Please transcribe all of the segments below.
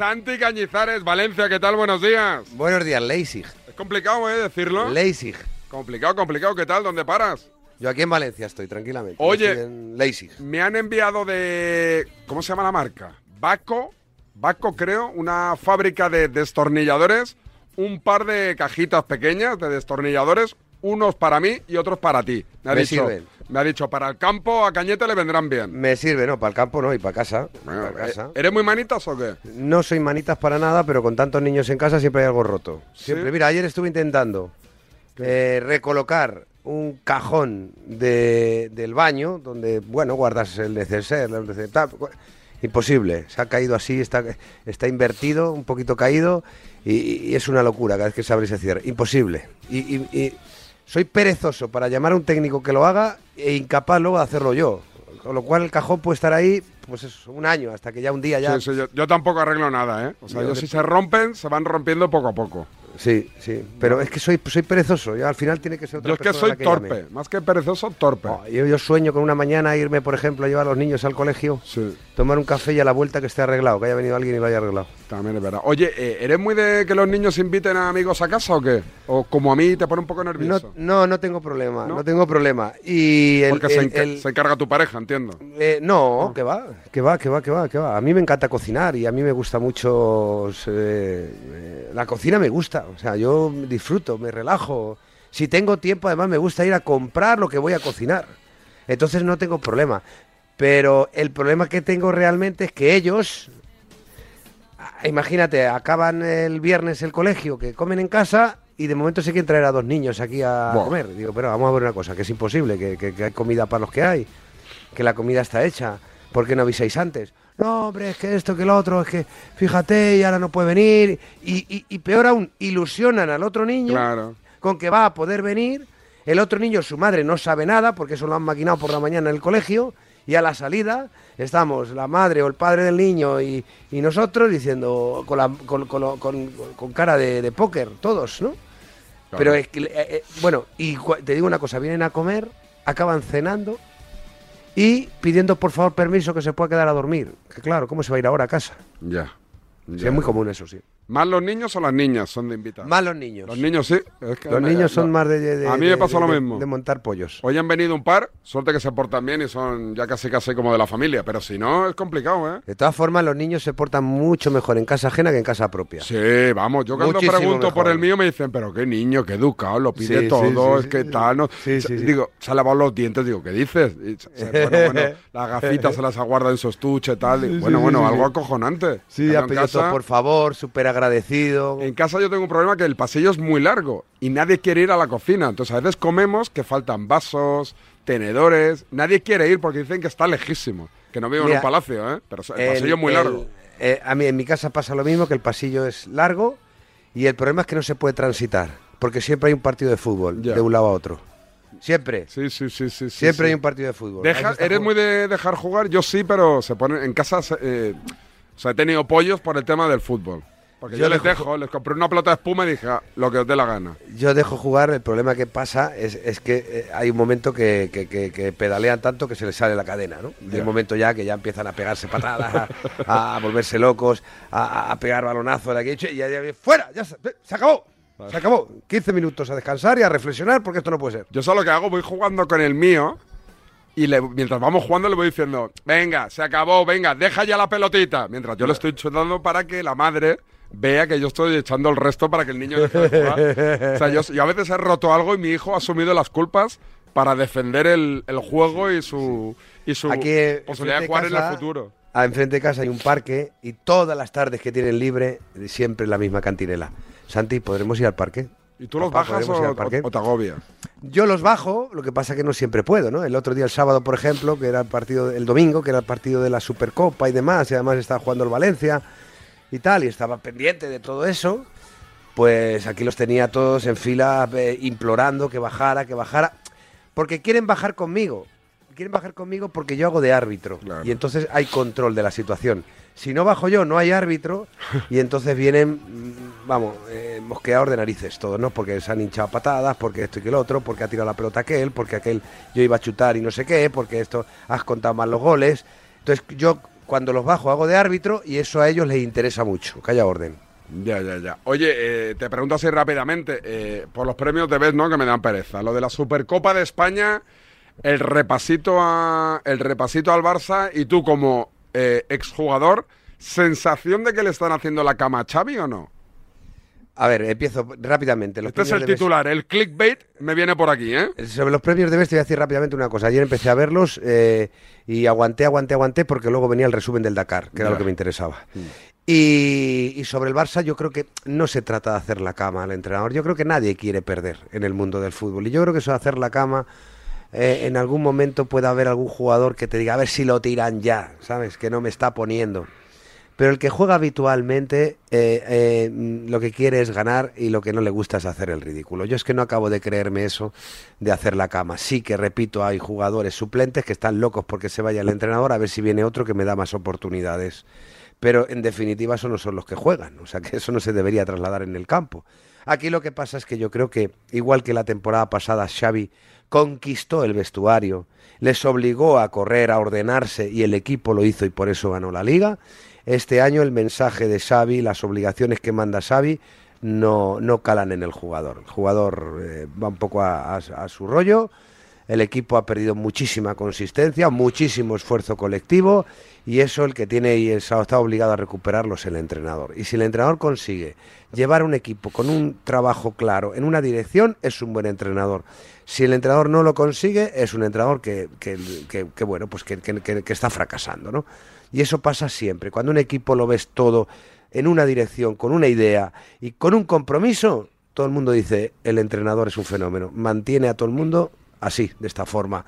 Santi Cañizares, Valencia, ¿qué tal? Buenos días. Buenos días, Leipzig. Es complicado, ¿eh? Decirlo. Leipzig. Complicado, complicado, ¿qué tal? ¿Dónde paras? Yo aquí en Valencia estoy, tranquilamente. Oye, Estoy en Leipzig. Me han enviado de... ¿Cómo se llama la marca? Baco, Baco creo, una fábrica de destornilladores, un par de cajitas pequeñas de destornilladores, unos para mí y otros para ti. Me ha, Me dicho, sirven. me ha dicho, para el campo a Cañete le vendrán bien. Me sirve, ¿no? Para el campo no y para casa. Bueno, para casa. ¿eh, ¿Eres muy manitas o qué? No soy manitas para nada, pero con tantos niños en casa siempre hay algo roto. Siempre. ¿Sí? Mira, ayer estuve intentando eh, recolocar un cajón de- del baño donde, bueno, guardas el neceser, el neceser, Imposible. Se ha caído así, está, está invertido, un poquito caído y, y es una locura cada vez que se abre y se cierra. Imposible. Y, y- y soy perezoso para llamar a un técnico que lo haga e incapaz luego de hacerlo yo. Con lo cual el cajón puede estar ahí, pues eso, un año, hasta que ya un día ya... Sí, sí, yo, yo tampoco arreglo nada, ¿eh? O sea, Yo si se rompen, se van rompiendo poco a poco. Sí, sí, pero es que soy, soy perezoso, yo al final tiene que ser otra Yo es que soy que torpe, llame. más que perezoso, torpe. Oh, yo, yo sueño con una mañana irme, por ejemplo, a llevar a los niños al colegio, Sí, tomar un café y a la vuelta que esté arreglado, que haya venido alguien y lo haya arreglado. También es verdad. Oye, eh, ¿eres muy de que los niños inviten a amigos a casa o qué? O como a mí te pone un poco nervioso. no, no tengo problema, ¿No? no, tengo problema. Y el, Porque se, el- enca- el- se encarga tu pareja, entiendo. eh, no, que va, que va, que va, que va, que va. A mí me encanta cocinar y a mí me gusta mucho eh, eh, la cocina me gusta, o sea, yo disfruto, me relajo. Si tengo tiempo, además me gusta ir a comprar lo que voy a cocinar. Entonces no tengo problema. Pero el problema que tengo realmente es que ellos, ah, imagínate, acaban el viernes el colegio, que comen en casa y de momento se quieren traer a dos niños aquí a comer. Digo, pero vamos a ver una cosa, que es imposible, que, que- que hay comida para los que hay, que la comida está hecha. ¿Por qué no avisáis antes? No, hombre, es que esto, que lo otro, es que fíjate, y ahora no puede venir. Y, y- y peor aún, ilusionan al otro niño Claro. con que va a poder venir. El otro niño, su madre, no sabe nada porque eso lo han maquinado por la mañana en el colegio. Y a la salida estamos la madre o el padre del niño y, y nosotros diciendo con, la- con- con lo- con- con cara de, de póker, todos, ¿no? Pero es que, eh, eh, bueno, y te digo una cosa, vienen a comer, acaban cenando y pidiendo por favor permiso que se pueda quedar a dormir. Que claro, ¿cómo se va a ir ahora a casa? Ya. Sí, ya. es muy común eso, sí. ¿Más los niños o las niñas son de invitados? Más los niños. Los niños sí. Es que Los me- niños son no. más de, de- A mí me pasó lo mismo. de montar pollos. Hoy han venido un par, suerte que se portan bien y son ya casi casi como de la familia, pero si no es complicado, ¿eh? De todas formas, los niños se portan mucho mejor en casa ajena que en casa propia. Sí, vamos, yo cuando Muchísimo pregunto por el mío me dicen, pero qué niño, qué educado, lo pide Sí, todo, sí, es que sí. tal, ¿no? Sí, sí, sí. Digo, se ha lavado los dientes, digo, ¿qué dices? Y bueno, bueno, las gafitas se las aguarda en su estuche, tal, y, bueno, bueno, algo acojonante. Sí, casa- por favor, súper agradecido. En casa yo tengo un problema que el pasillo es muy largo y nadie quiere ir a la cocina. Entonces a veces comemos que faltan vasos, tenedores. Nadie quiere ir porque dicen que está lejísimo. Que no vivo en un palacio, ¿eh? Pero el El- pasillo es muy el- largo. eh, a mí en mi casa pasa lo mismo, que el pasillo es largo y el problema es que no se puede transitar, porque siempre hay un partido de fútbol Ya. de un lado a otro. Siempre. Sí, sí, sí, Siempre sí. hay un partido de fútbol. Deja- ¿Eres muy de dejar jugar? Yo sí, pero se pone en casa. eh, o sea, he tenido pollos por el tema del fútbol. Porque yo, Yo les dejo- dejo, les compré una pelota de espuma y dije, "Ah, lo que os dé la gana. Yo dejo jugar, el problema que pasa es, es que eh, hay un momento que, que- que- que pedalean tanto que se les sale la cadena, ¿no? Hay un momento ya que ya empiezan a pegarse patadas, a, a volverse locos, a, a pegar balonazos de aquí, y ya, ya- fuera, ya se, se acabó, se acabó. 15 minutos a descansar y a reflexionar porque esto no puede ser. Yo sé lo que hago, voy jugando con el mío y le- mientras vamos jugando le voy diciendo, venga, se acabó, venga, deja ya la pelotita. Mientras yo le estoy chutando para que la madre vea que yo estoy echando el resto para que el niño deje de jugar. O sea, yo, yo a veces he roto algo y mi hijo ha asumido las culpas para defender el, el juego y su, y su Aquí, posibilidad de jugar en casa, el futuro. ah, Enfrente de casa hay un parque y todas las tardes que tienen libre, siempre la misma cantinela. Santi, ¿podremos ir al parque? ¿Y tú los Papá, bajas o- o te agobia? Yo los bajo, lo que pasa que no siempre puedo, ¿no? El otro día, el sábado, por ejemplo, que era el partido, el domingo, que era el partido de la Supercopa y demás, y además estaba jugando el Valencia y tal, y estaba pendiente de todo eso, pues aquí los tenía todos en fila eh, implorando que bajara, que bajara, porque quieren bajar conmigo, quieren bajar conmigo porque yo hago de árbitro, Claro. y entonces hay control de la situación. Si no bajo yo, no hay árbitro, y entonces vienen, mm, vamos, eh, mosqueados de narices todos, ¿no? Porque se han hinchado patadas, porque esto y que el otro, porque ha tirado la pelota aquel, porque aquel yo iba a chutar y no sé qué, porque esto has contado mal los goles. Entonces yo cuando los bajo hago de árbitro y eso a ellos les interesa mucho, haya orden. Ya, ya, ya. Oye, eh, te pregunto así rápidamente, eh, por los premios de vez, ¿no? Que me dan pereza. Lo de la Supercopa de España, el repasito a, el repasito al Barça y tú como eh, exjugador, ¿sensación de que le están haciendo la cama a Xavi o no? A ver, empiezo rápidamente. Los este es el titular, el clickbait me viene por aquí, ¿eh? Sobre los premios de Best te voy a decir rápidamente una cosa. Ayer empecé a verlos eh, y aguanté, aguanté, aguanté porque luego venía el resumen del Dakar, que era lo que me interesaba. Mm. Y, sobre el Barça yo creo que no se trata de hacer la cama al entrenador. Yo creo que nadie quiere perder en el mundo del fútbol. Y yo creo que eso de hacer la cama, eh, en algún momento puede haber algún jugador que te diga, a ver si lo tiran ya, ¿sabes? Que no me está poniendo. Pero el que juega habitualmente eh, eh, lo que quiere es ganar y lo que no le gusta es hacer el ridículo. Yo es que no acabo de creerme eso de hacer la cama. Sí que, repito, hay jugadores suplentes que están locos porque se vaya el entrenador a ver si viene otro que me da más oportunidades. Pero en definitiva eso no son los que juegan. O sea que eso no se debería trasladar en el campo. Aquí lo que pasa es que yo creo que, igual que la temporada pasada, Xavi conquistó el vestuario, les obligó a correr, a ordenarse y el equipo lo hizo y por eso ganó la liga este año el mensaje de Xavi, las obligaciones que manda Xavi, no, no calan en el jugador. El jugador eh, va un poco a, su rollo. El equipo ha perdido muchísima consistencia, muchísimo esfuerzo colectivo y eso el que tiene y está obligado a recuperarlo es el entrenador. Y si el entrenador consigue llevar un equipo con un trabajo claro en una dirección, es un buen entrenador. Si el entrenador no lo consigue, es un entrenador que, que, bueno, pues que, está fracasando, ¿no? Y eso pasa siempre. Cuando un equipo lo ves todo en una dirección, con una idea y con un compromiso, todo el mundo dice, el entrenador es un fenómeno. Mantiene a todo el mundo así, de esta forma.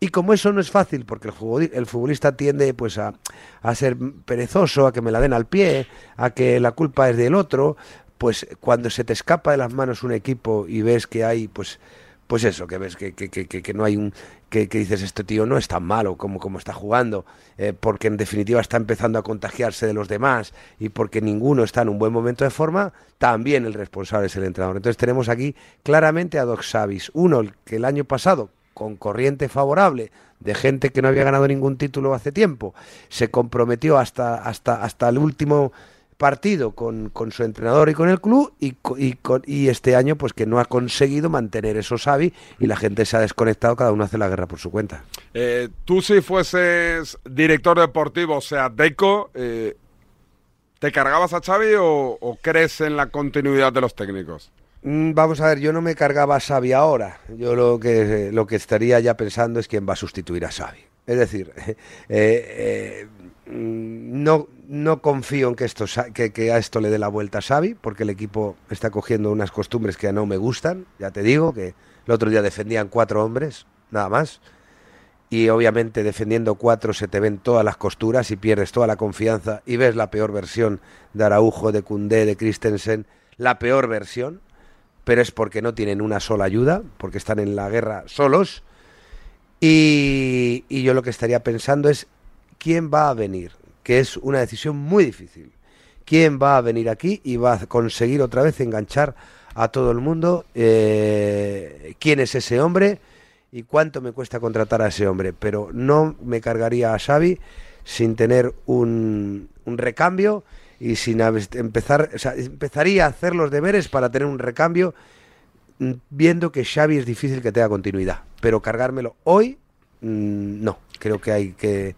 Y como eso no es fácil, porque el futbolista tiende pues a, a, ser perezoso, a que me la den al pie, a que la culpa es del otro, pues cuando se te escapa de las manos un equipo y ves que hay pues pues eso, que ves que, que, que, que no hay un... Que, dices, este tío no es tan malo como, como está jugando, eh, porque en definitiva está empezando a contagiarse de los demás y porque ninguno está en un buen momento de forma, también el responsable es el entrenador. Entonces tenemos aquí claramente a Doc Savis, uno que el año pasado, con corriente favorable, de gente que no había ganado ningún título hace tiempo, se comprometió hasta, hasta, hasta el último partido con, con, su entrenador y con el club y, y, y, este año pues que no ha conseguido mantener eso Xavi y la gente se ha desconectado, cada uno hace la guerra por su cuenta. Eh, tú si fueses director deportivo, o sea, Deco, eh, ¿te cargabas a Xavi o, o, crees en la continuidad de los técnicos? Mm, vamos a ver, yo no me cargaba a Xavi ahora, yo lo que, lo que estaría ya pensando es quién va a sustituir a Xavi. Es decir, eh, no, no confío en que, esto, que, a esto le dé la vuelta a Xavi, porque el equipo está cogiendo unas costumbres que no me gustan. Ya te digo que el otro día defendían cuatro hombres, nada más. Y obviamente defendiendo cuatro se te ven todas las costuras y pierdes toda la confianza y ves la peor versión de Araujo, de Cundé, de Christensen, la peor versión, pero es porque no tienen una sola ayuda, porque están en la guerra solos. y yo lo que estaría pensando es quién va a venir, que es una decisión muy difícil. ¿Quién va a venir aquí y va a conseguir otra vez enganchar a todo el mundo? Eh, ¿Quién es ese hombre? ¿Y cuánto me cuesta contratar a ese hombre? Pero no me cargaría a Xavi sin tener un, un recambio y sin empezar, o sea, empezaría a hacer los deberes para tener un recambio mm, viendo que Xavi es difícil que tenga continuidad, pero cargármelo hoy mm, no, creo que hay que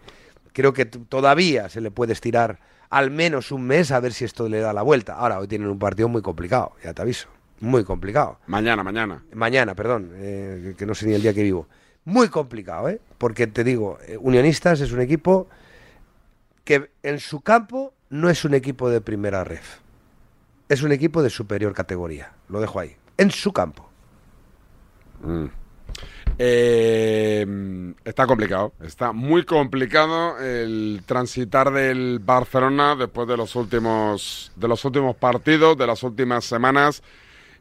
creo que todavía se le puede estirar al menos un mes a ver si esto le da la vuelta. Ahora, hoy tienen un partido muy complicado, ya te aviso. Muy complicado. Mañana, mañana. Mañana, perdón, eh, que no sé ni el día que vivo. Muy complicado, ¿eh? Porque te digo, eh, Unionistas es un equipo que en su campo no es un equipo de primera ref. Es un equipo de superior categoría. Lo dejo ahí. En su campo. Mm. Eh, está complicado, está muy complicado el transitar del Barcelona después de los últimos de los últimos partidos, de las últimas semanas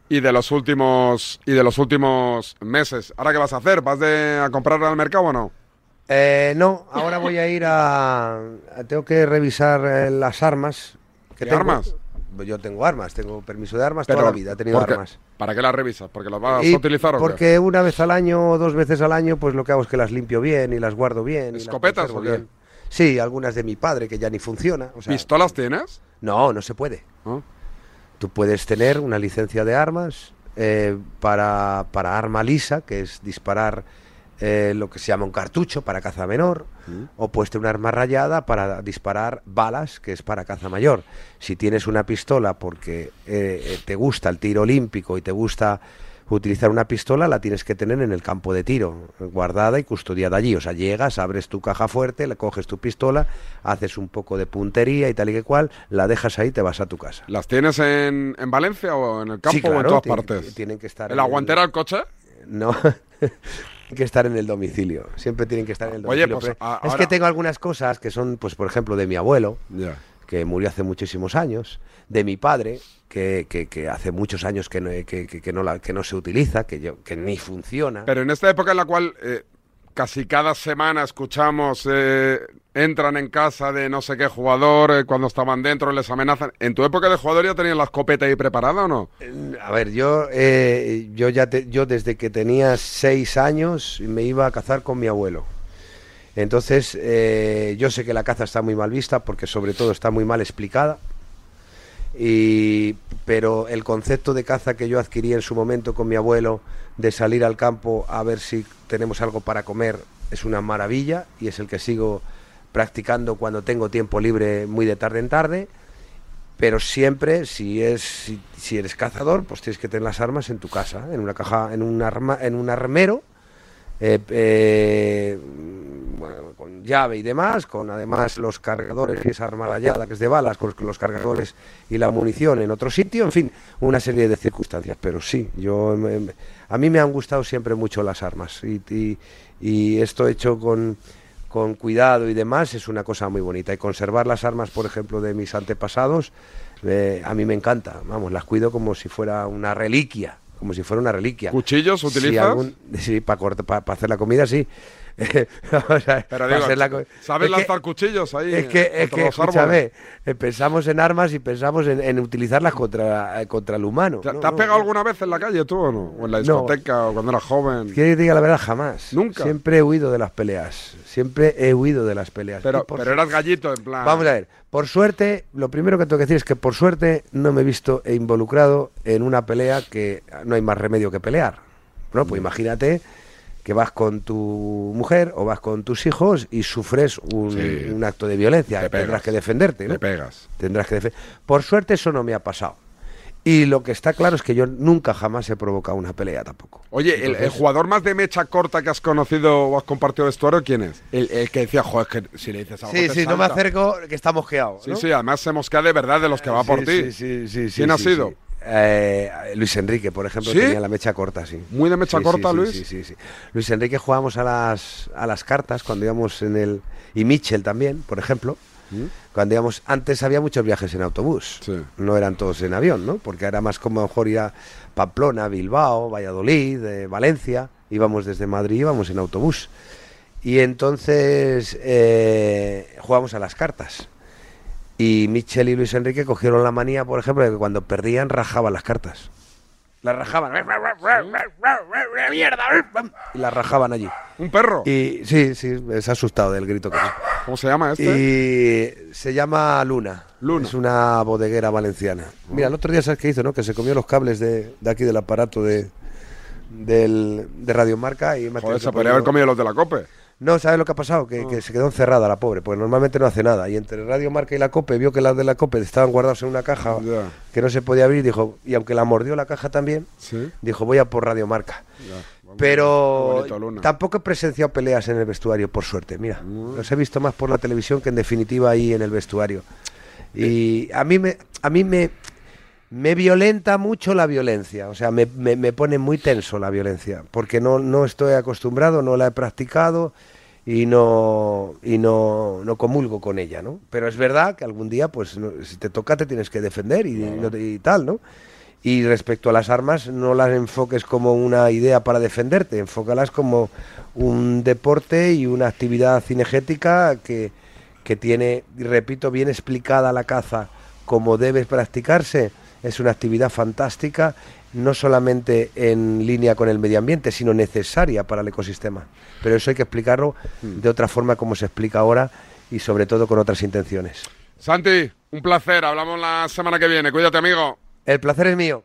y de los últimos y de los últimos meses. ¿Ahora qué vas a hacer? ¿Vas a comprar al mercado o no? Eh, no, ahora voy a ir a, tengo que revisar eh, las armas. ¿Qué armas? Yo tengo armas, tengo permiso de armas toda la vida, he tenido armas. ¿Para qué las revisas? ¿Porque las vas a utilizar o Porque una vez al año o dos veces al año, pues lo que hago es que las limpio bien y las guardo bien. ¿Escopetas o bien. Sí, algunas de mi padre que ya ni funciona. o sea, ¿Pistolas tienes? No, no se puede. Tú puedes tener una licencia de armas eh, para, para arma lisa, que es disparar eh, lo que se llama un cartucho para caza menor, Mm. o puedes tener un arma rayada para disparar balas, que es para caza mayor. Si tienes una pistola porque eh, eh, te gusta el tiro olímpico y te gusta utilizar una pistola, la tienes que tener en el campo de tiro, guardada y custodiada allí. O sea, llegas, abres tu caja fuerte, le coges tu pistola, haces un poco de puntería y tal y que cual, la dejas ahí y te vas a tu casa. ¿Las tienes en, en Valencia o en el campo Sí, o en todas partes? Tienen que estar ¿En la el- guantera del coche? No. Que estar en el domicilio. Siempre tienen que estar en el Oye, domicilio. pues, Pero a- es que tengo algunas cosas que son, pues, por ejemplo, de mi abuelo, que murió hace muchísimos años, de mi padre, que, que- que hace muchos años que no, que la- que no se utiliza, que, yo, que ni funciona. Pero en esta época en la cual eh, casi cada semana escuchamos eh, entran en casa de no sé qué jugador, eh, cuando estaban dentro les amenazan. ¿En tu época de jugador ya tenían la escopeta ahí preparada o no? A ver, yo, eh, yo ya te- yo desde que tenía seis años me iba a cazar con mi abuelo. Entonces, eh, yo sé que la caza está muy mal vista porque sobre todo está muy mal explicada. Y, pero el concepto de caza que yo adquirí en su momento con mi abuelo, de salir al campo a ver si tenemos algo para comer, es una maravilla y es el que sigo practicando cuando tengo tiempo libre muy de tarde en tarde. Pero siempre, si es si, eres cazador, pues tienes que tener las armas en tu casa, en una caja, en un arma, en un armero, eh, eh, bueno, con llave y demás, con además los cargadores y esa arma rayada que es de balas, con los cargadores y la munición en otro sitio, en fin, una serie de circunstancias. Pero sí, yo me- a mí me han gustado siempre mucho las armas y esto hecho con con cuidado y demás es una cosa muy bonita. Y conservar las armas, por ejemplo, de mis antepasados, eh, a mí me encanta. Vamos, las cuido como si fuera una reliquia. Como si fuera una reliquia. ¿Cuchillos utilizas? algún- sí, para hacer la comida, sí. O sea, Pero digo, la ¿sabes Es que- lanzar cuchillos ahí? es que, es que escúchame, eh, pensamos en armas y pensamos en, en utilizarlas contra, eh, contra el humano. ¿Te, No, te has no, pegado no. alguna vez en la calle tú o no? ¿O en la discoteca o cuando eras joven? ¿Quieres que te diga la verdad? Jamás. Nunca. Siempre he huido de las peleas. Siempre he huido de las peleas. Pero, Y por pero eras gallito en plan... Vamos a ver, por suerte, lo primero que tengo que decir es que por suerte no me he visto involucrado en una pelea que no hay más remedio que pelear. ¿no? Pues imagínate que vas con tu mujer o vas con tus hijos y sufres un, Sí. un acto de violencia. Te pegas. Tendrás que defenderte, ¿no? Te pegas. Tendrás que defender. Por suerte eso no me ha pasado. Y lo que está claro es que yo nunca jamás he provocado una pelea tampoco. Oye, el, jugador más de mecha corta que has conocido o has compartido vestuario, ¿quién es? El, el que decía, joder, es que si le dices algo Sí, te sí, no me salta". acerco, que está mosqueado. Sí, ¿no? sí, además se mosquea de verdad de los que va por Sí, ti. Sí, sí, sí, sí, ¿Quién ha sí, sido? Eh, Luis Enrique, por ejemplo, ¿Sí? tenía la mecha corta, sí. ¿Muy de mecha Sí, corta, sí, Luis? Sí, sí, sí. Luis Enrique jugábamos a las, a las cartas cuando íbamos en el... Y Mitchell también, por ejemplo. ¿Mm? Cuando íbamos... Antes había muchos viajes en autobús. No eran todos en avión, ¿no? Porque era más como mejor ir a Pamplona, Bilbao, Valladolid, eh, Valencia. Íbamos desde Madrid, íbamos en autobús. Y entonces eh, jugábamos a las cartas. Y Michel y Luis Enrique cogieron la manía, por ejemplo, de que cuando perdían rajaban las cartas. Las rajaban. Y las rajaban allí. ¿Un perro? Y sí, sí, se ha asustado del grito que ¿Cómo se llama este? Y se llama Luna. Luna. Es una bodeguera valenciana. Mira, el otro día, ¿sabes qué hizo? No? Que se comió los cables de, de aquí del aparato de, del, de Radio Marca y me Joder, se podría haber comido los de la COPE. No, ¿sabes lo que ha pasado? Que, que se quedó encerrada la pobre, porque normalmente no hace nada. Y entre Radio Marca y la COPE vio que las de la COPE estaban guardados en una caja que no se podía abrir, dijo, y aunque la mordió la caja también, Sí. dijo, voy a por Radio Marca. Pero tampoco he presenciado peleas en el vestuario, por suerte. Mira, Mm. los he visto más por la televisión que en definitiva ahí en el vestuario. Y a mí me, a mí me, me violenta mucho la violencia. O sea, me, me- me pone muy tenso la violencia, porque no, no estoy acostumbrado, no la he practicado y no y no, no comulgo con ella, ¿no? Pero es verdad que algún día, pues, no- si te toca, te tienes que defender y, no y tal, ¿no? Y respecto a las armas, no las enfoques como una idea para defenderte, enfócalas como un deporte y una actividad cinegética que, que tiene, repito, bien explicada la caza como debe practicarse. Es una actividad fantástica, no solamente en línea con el medio ambiente, sino necesaria para el ecosistema. Pero eso hay que explicarlo de otra forma como se explica ahora y sobre todo con otras intenciones. Santi, un placer. Hablamos la semana que viene. Cuídate, amigo. El placer es mío.